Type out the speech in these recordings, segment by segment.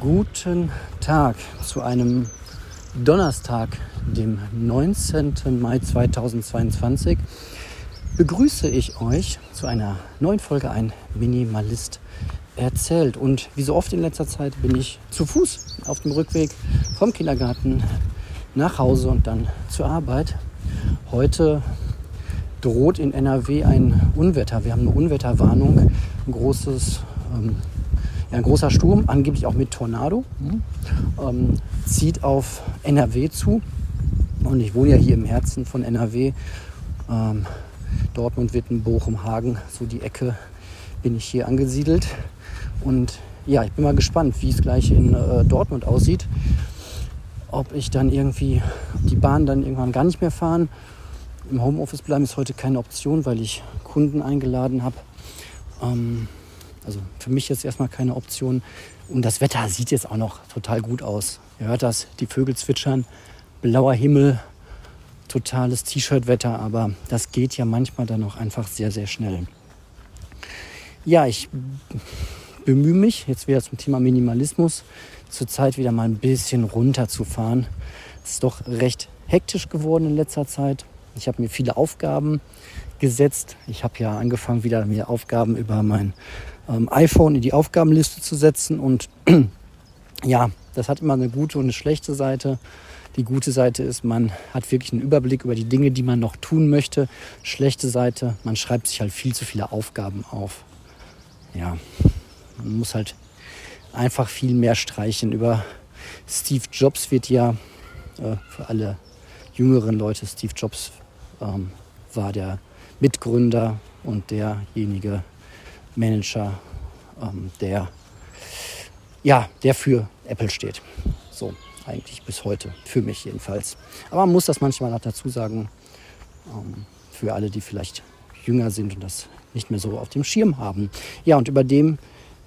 Guten Tag zu einem Donnerstag, dem 19. Mai 2022. Begrüße ich euch zu einer neuen Folge Ein Minimalist erzählt. Und wie so oft in letzter Zeit bin ich zu Fuß auf dem Rückweg vom Kindergarten nach Hause und dann zur Arbeit. Heute droht in NRW ein Unwetter. Wir haben eine Unwetterwarnung, ein großes ähm, ein großer Sturm, angeblich auch mit Tornado, ähm, zieht auf NRW zu. Und ich wohne ja hier im Herzen von NRW. Ähm, Dortmund, Witten, Bochum, Hagen, so die Ecke bin ich hier angesiedelt. Und ja, ich bin mal gespannt, wie es gleich in äh, Dortmund aussieht. Ob ich dann irgendwie, die Bahn dann irgendwann gar nicht mehr fahren. Im Homeoffice bleiben ist heute keine Option, weil ich Kunden eingeladen habe. Ähm, also für mich jetzt erstmal keine Option. Und das Wetter sieht jetzt auch noch total gut aus. Ihr hört das, die Vögel zwitschern, blauer Himmel, totales T-Shirt-Wetter, aber das geht ja manchmal dann auch einfach sehr, sehr schnell. Ja, ich bemühe mich, jetzt wieder zum Thema Minimalismus, zurzeit wieder mal ein bisschen runterzufahren. Es ist doch recht hektisch geworden in letzter Zeit. Ich habe mir viele Aufgaben gesetzt. Ich habe ja angefangen, wieder mir Aufgaben über mein iPhone in die Aufgabenliste zu setzen. Und ja, das hat immer eine gute und eine schlechte Seite. Die gute Seite ist, man hat wirklich einen Überblick über die Dinge, die man noch tun möchte. Schlechte Seite, man schreibt sich halt viel zu viele Aufgaben auf. Ja, man muss halt einfach viel mehr streichen. Über Steve Jobs wird ja äh, für alle jüngeren Leute, Steve Jobs ähm, war der Mitgründer und derjenige, Manager, ähm, der, ja, der für Apple steht. So, eigentlich bis heute, für mich jedenfalls. Aber man muss das manchmal auch dazu sagen, ähm, für alle, die vielleicht jünger sind und das nicht mehr so auf dem Schirm haben. Ja, und über dem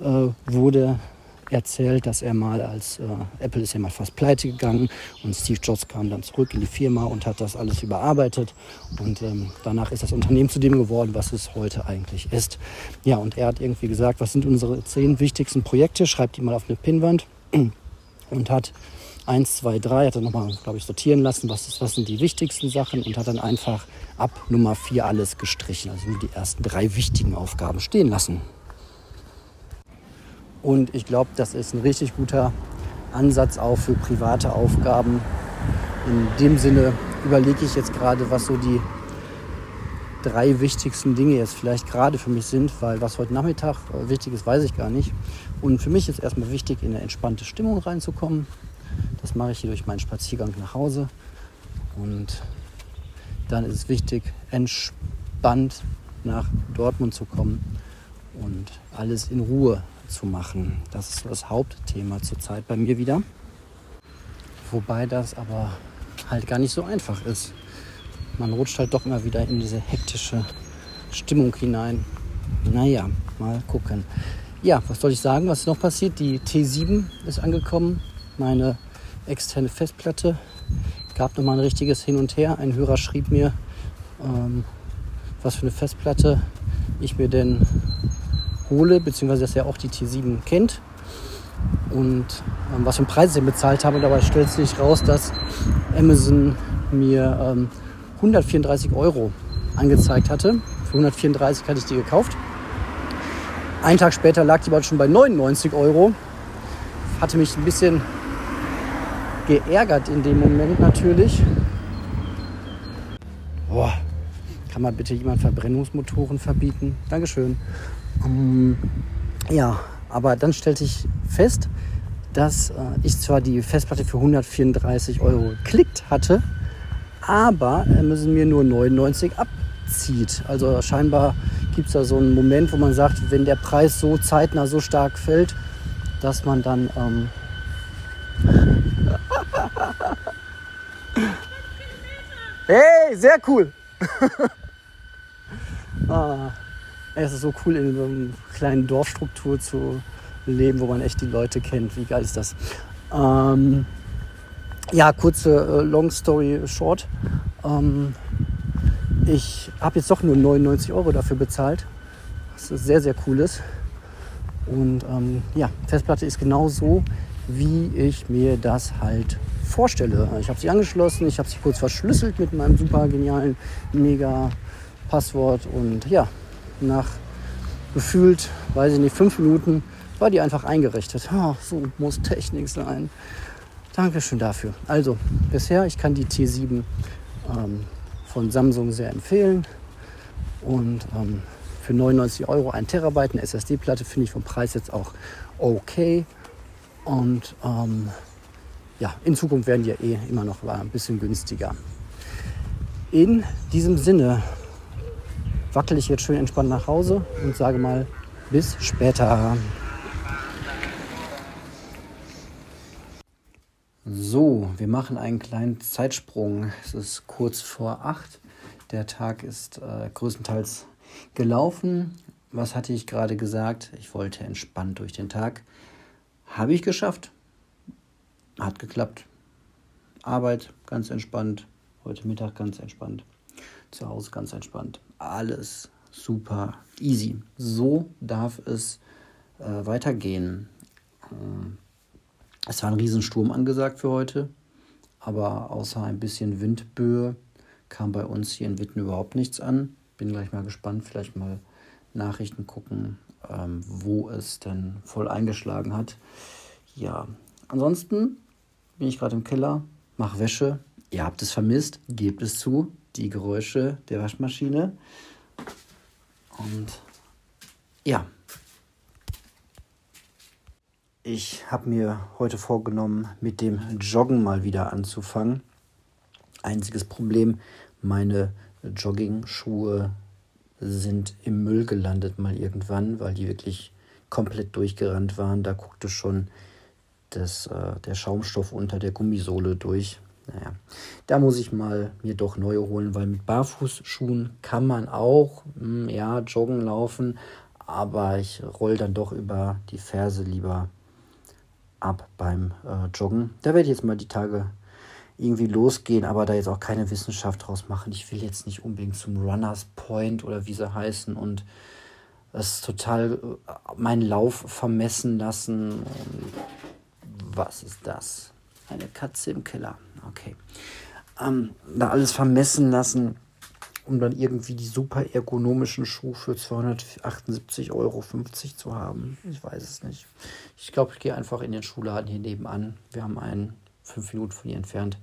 äh, wurde erzählt, dass er mal als äh, Apple ist ja mal fast pleite gegangen und Steve Jobs kam dann zurück in die Firma und hat das alles überarbeitet und ähm, danach ist das Unternehmen zu dem geworden, was es heute eigentlich ist. Ja, und er hat irgendwie gesagt, was sind unsere zehn wichtigsten Projekte? Schreibt die mal auf eine Pinnwand und hat eins, zwei, drei, hat er nochmal, glaube ich, sortieren lassen, was, ist, was sind die wichtigsten Sachen und hat dann einfach ab Nummer vier alles gestrichen, also nur die ersten drei wichtigen Aufgaben stehen lassen. Und ich glaube, das ist ein richtig guter Ansatz auch für private Aufgaben. In dem Sinne überlege ich jetzt gerade, was so die drei wichtigsten Dinge jetzt vielleicht gerade für mich sind, weil was heute Nachmittag wichtig ist, weiß ich gar nicht. Und für mich ist erstmal wichtig, in eine entspannte Stimmung reinzukommen. Das mache ich hier durch meinen Spaziergang nach Hause. Und dann ist es wichtig, entspannt nach Dortmund zu kommen und alles in Ruhe zu machen. Das ist das Hauptthema zurzeit bei mir wieder. Wobei das aber halt gar nicht so einfach ist. Man rutscht halt doch immer wieder in diese hektische Stimmung hinein. Naja, mal gucken. Ja, was soll ich sagen? Was ist noch passiert? Die T7 ist angekommen. Meine externe Festplatte. Gab noch mal ein richtiges Hin und Her. Ein Hörer schrieb mir, ähm, was für eine Festplatte ich mir denn hole, beziehungsweise dass er auch die T7 kennt und ähm, was für einen Preis ich bezahlt habe. dabei stellt sich raus, dass Amazon mir ähm, 134 Euro angezeigt hatte. Für 134 hatte ich die gekauft. Einen Tag später lag die aber schon bei 99 Euro. Hatte mich ein bisschen geärgert in dem Moment natürlich. Boah, kann man bitte jemand Verbrennungsmotoren verbieten? Dankeschön. Ähm, ja, aber dann stellte ich fest, dass äh, ich zwar die Festplatte für 134 Euro geklickt hatte, aber Amazon mir nur 99 abzieht. Also scheinbar gibt es da so einen Moment, wo man sagt, wenn der Preis so zeitnah so stark fällt, dass man dann... Ähm hey, sehr cool! ah. Es ist so cool, in so einer kleinen Dorfstruktur zu leben, wo man echt die Leute kennt. Wie geil ist das? Ähm, ja, kurze äh, Long Story Short. Ähm, ich habe jetzt doch nur 99 Euro dafür bezahlt, was sehr, sehr cool ist. Und ähm, ja, Festplatte ist genau so, wie ich mir das halt vorstelle. Ich habe sie angeschlossen, ich habe sie kurz verschlüsselt mit meinem super genialen mega Passwort und ja, nach gefühlt, weiß ich nicht, fünf Minuten war die einfach eingerichtet. Oh, so muss Technik sein. Dankeschön dafür. Also, bisher, ich kann die T7 ähm, von Samsung sehr empfehlen. Und ähm, für 99 Euro ein Terabyte eine SSD-Platte finde ich vom Preis jetzt auch okay. Und ähm, ja, in Zukunft werden die ja eh immer noch ein bisschen günstiger. In diesem Sinne wackel ich jetzt schön entspannt nach Hause und sage mal bis später. So, wir machen einen kleinen Zeitsprung. Es ist kurz vor acht. Der Tag ist äh, größtenteils gelaufen. Was hatte ich gerade gesagt? Ich wollte entspannt durch den Tag. Habe ich geschafft. Hat geklappt. Arbeit ganz entspannt. Heute Mittag ganz entspannt. Zu Hause ganz entspannt. Alles super easy. So darf es äh, weitergehen. Äh, es war ein Riesensturm angesagt für heute, aber außer ein bisschen Windböe kam bei uns hier in Witten überhaupt nichts an. Bin gleich mal gespannt, vielleicht mal Nachrichten gucken, ähm, wo es denn voll eingeschlagen hat. Ja, ansonsten bin ich gerade im Keller, mache Wäsche. Ihr habt es vermisst, gebt es zu, die Geräusche der Waschmaschine. Und ja, ich habe mir heute vorgenommen, mit dem Joggen mal wieder anzufangen. Einziges Problem, meine Jogging-Schuhe sind im Müll gelandet mal irgendwann, weil die wirklich komplett durchgerannt waren. Da guckte schon das, äh, der Schaumstoff unter der Gummisohle durch. Naja, da muss ich mal mir doch neue holen, weil mit Barfußschuhen kann man auch, mh, hm, ja, joggen, laufen, aber ich roll dann doch über die Ferse lieber ab beim äh, Joggen. Da werde ich jetzt mal die Tage irgendwie losgehen, aber da jetzt auch keine Wissenschaft draus machen. Ich will jetzt nicht unbedingt zum Runners Point oder wie sie heißen und es total äh, meinen Lauf vermessen lassen. was ist das? Eine Katze im Keller. Okay. Ähm, da alles vermessen lassen, um dann irgendwie die super ergonomischen Schuhe für 278,50 Euro zu haben. Ich weiß es nicht. Ich glaube, ich gehe einfach in den Schuhladen hier nebenan. Wir haben einen fünf Minuten von hier entfernt.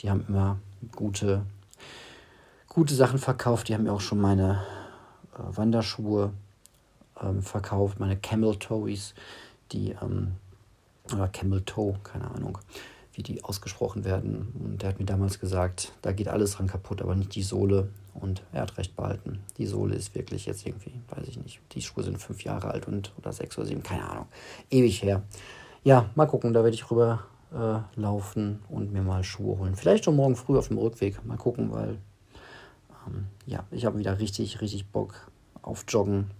Die haben immer gute, gute Sachen verkauft. Die haben mir auch schon meine äh, Wanderschuhe ähm, verkauft, meine Camel Toes, die, ähm, oder Camel Toe, keine Ahnung, wie die ausgesprochen werden. Und der hat mir damals gesagt, da geht alles dran kaputt, aber nicht die Sohle. Und er hat recht behalten. Die Sohle ist wirklich jetzt irgendwie, weiß ich nicht, die Schuhe sind fünf Jahre alt und oder sechs oder sieben, keine Ahnung. Ewig her. Ja, mal gucken, da werde ich rüber äh, laufen und mir mal Schuhe holen. Vielleicht schon morgen früh auf dem Rückweg. Mal gucken, weil ähm, ja, ich habe wieder richtig, richtig Bock auf Joggen.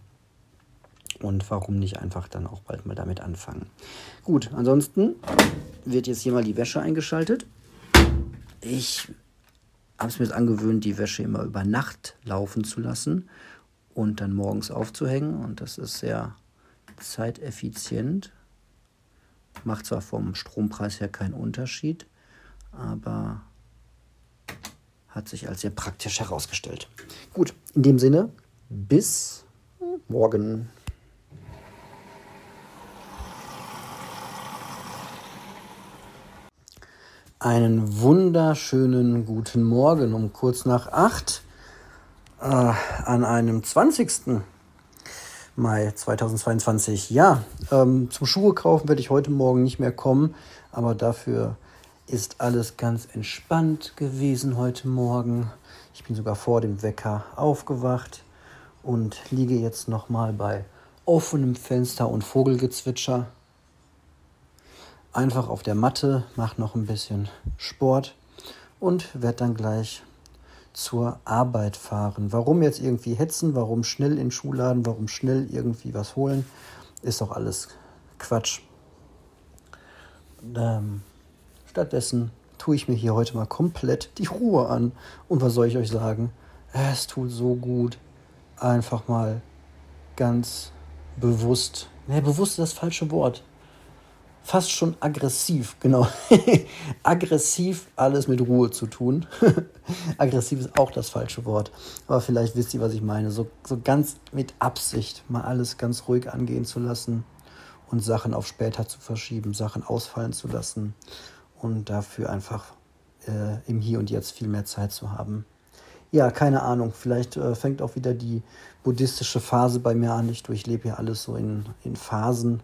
Und warum nicht einfach dann auch bald mal damit anfangen? Gut, ansonsten wird jetzt hier mal die Wäsche eingeschaltet. Ich habe es mir angewöhnt, die Wäsche immer über Nacht laufen zu lassen und dann morgens aufzuhängen. Und das ist sehr zeiteffizient. Macht zwar vom Strompreis her keinen Unterschied, aber hat sich als sehr praktisch herausgestellt. Gut, in dem Sinne, bis morgen. Einen wunderschönen guten Morgen um kurz nach acht äh, an einem 20. Mai 2022. Ja, ähm, zum Schuhe kaufen werde ich heute Morgen nicht mehr kommen, aber dafür ist alles ganz entspannt gewesen heute Morgen. Ich bin sogar vor dem Wecker aufgewacht und liege jetzt nochmal bei offenem Fenster und Vogelgezwitscher einfach auf der Matte, mache noch ein bisschen Sport und werde dann gleich zur Arbeit fahren. Warum jetzt irgendwie hetzen, warum schnell in den Schuhladen, warum schnell irgendwie was holen, ist doch alles Quatsch. Ähm, stattdessen tue ich mir hier heute mal komplett die Ruhe an. Und was soll ich euch sagen? Es tut so gut, einfach mal ganz bewusst, ne, bewusst ist das falsche Wort, fast schon aggressiv, genau. aggressiv alles mit Ruhe zu tun. aggressiv ist auch das falsche Wort. Aber vielleicht wisst ihr, was ich meine. So, so ganz mit Absicht mal alles ganz ruhig angehen zu lassen und Sachen auf später zu verschieben, Sachen ausfallen zu lassen und dafür einfach äh, im Hier und Jetzt viel mehr Zeit zu haben. Ja, keine Ahnung. Vielleicht äh, fängt auch wieder die buddhistische Phase bei mir an. Ich durchlebe ja alles so in, in Phasen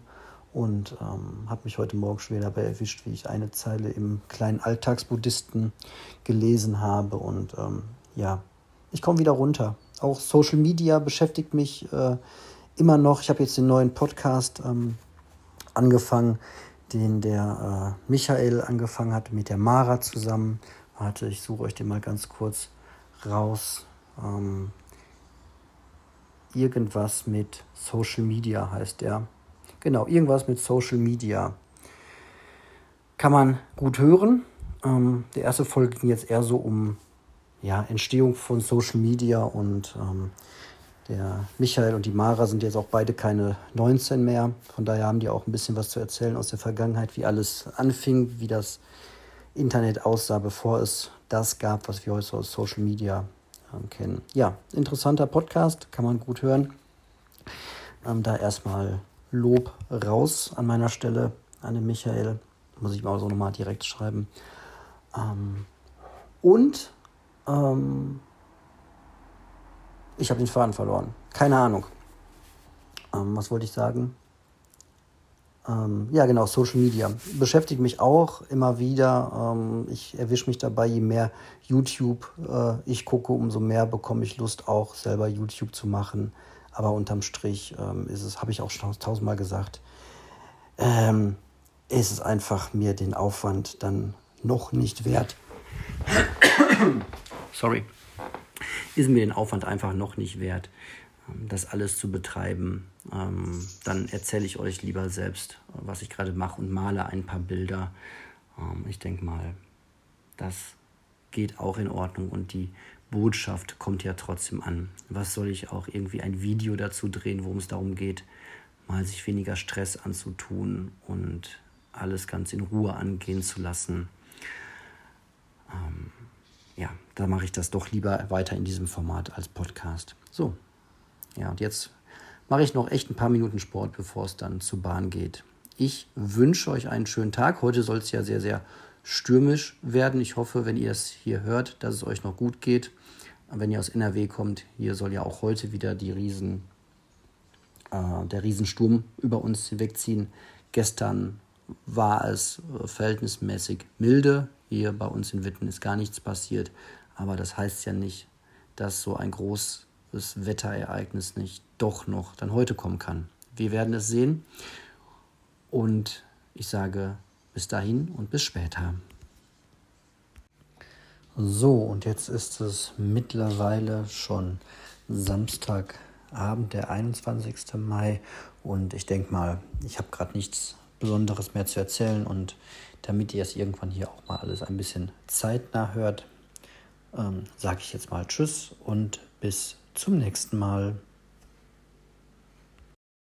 und ähm, habe mich heute Morgen schon wieder dabei erwischt, wie ich eine Zeile im kleinen Alltagsbuddhisten gelesen habe. Und ähm, ja, ich komme wieder runter. Auch Social Media beschäftigt mich äh, immer noch. Ich habe jetzt den neuen Podcast ähm, angefangen, den der äh, Michael angefangen hat mit der Mara zusammen. Warte, ich suche euch den mal ganz kurz raus. Ähm, irgendwas mit Social Media heißt der. Genau, irgendwas mit Social Media. Kann man gut hören. Ähm, der erste Folge ging jetzt eher so um ja, Entstehung von Social Media und ähm, der Michael und die Mara sind jetzt auch beide keine 19 mehr. Von daher haben die auch ein bisschen was zu erzählen aus der Vergangenheit, wie alles anfing, wie das Internet aussah, bevor es das gab, was wir heute aus Social Media ähm, kennen. Ja, interessanter Podcast, kann man gut hören. Ähm, da erstmal Lob raus an meiner Stelle an den Michael. Muss ich mal so nochmal direkt schreiben. Ähm, und ähm, ich habe den Faden verloren. Keine Ahnung. Ähm, was wollte ich sagen? Ähm, ja, genau, Social Media. Beschäftigt mich auch immer wieder. Ähm, ich erwische mich dabei, je mehr YouTube äh, ich gucke, umso mehr bekomme ich Lust, auch selber YouTube zu machen. Aber unterm Strich ähm, ist es, habe ich auch schon tausendmal gesagt, ähm, ist es einfach mir den Aufwand dann noch nicht wert. Sorry. Ist mir den Aufwand einfach noch nicht wert, ähm, das alles zu betreiben. Ähm, dann erzähle ich euch lieber selbst, was ich gerade mache und male ein paar Bilder. Ähm, ich denke mal, das geht auch in Ordnung und die Botschaft kommt ja trotzdem an. Was soll ich auch irgendwie ein Video dazu drehen, worum es darum geht, mal sich weniger Stress anzutun und alles ganz in Ruhe angehen zu lassen. Ähm, ja, da mache ich das doch lieber weiter in diesem Format als Podcast. So, ja, und jetzt mache ich noch echt ein paar Minuten Sport, bevor es dann zur Bahn geht. Ich wünsche euch einen schönen Tag. Heute soll es ja sehr, sehr stürmisch werden. Ich hoffe, wenn ihr es hier hört, dass es euch noch gut geht. Wenn ihr aus NRW kommt, hier soll ja auch heute wieder die Riesen, äh, der Riesensturm über uns wegziehen. Gestern war es äh, verhältnismäßig milde. Hier bei uns in Witten ist gar nichts passiert. Aber das heißt ja nicht, dass so ein großes Wetterereignis nicht doch noch dann heute kommen kann. Wir werden es sehen. Und ich sage bis dahin und bis später. So, und jetzt ist es mittlerweile schon Samstagabend, der 21. Mai. Und ich denke mal, ich habe gerade nichts Besonderes mehr zu erzählen. Und damit ihr es irgendwann hier auch mal alles ein bisschen zeitnah hört, ähm, sage ich jetzt mal Tschüss und bis zum nächsten Mal.